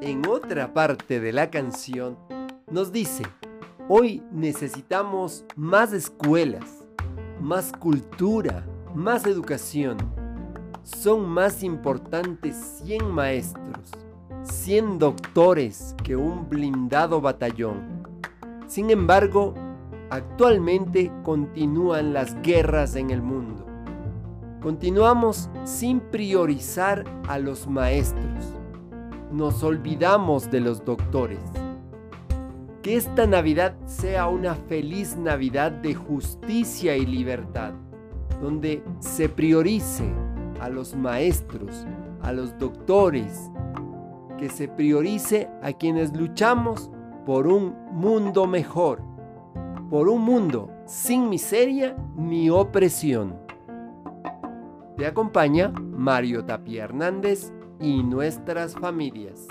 en otra parte de la canción, nos dice, hoy necesitamos más escuelas, más cultura, más educación. Son más importantes 100 maestros, 100 doctores que un blindado batallón. Sin embargo, actualmente continúan las guerras en el mundo. Continuamos sin priorizar a los maestros nos olvidamos de los doctores. Que esta Navidad sea una feliz Navidad de justicia y libertad, donde se priorice a los maestros, a los doctores, que se priorice a quienes luchamos por un mundo mejor, por un mundo sin miseria ni opresión. Te acompaña Mario Tapia Hernández y nuestras familias.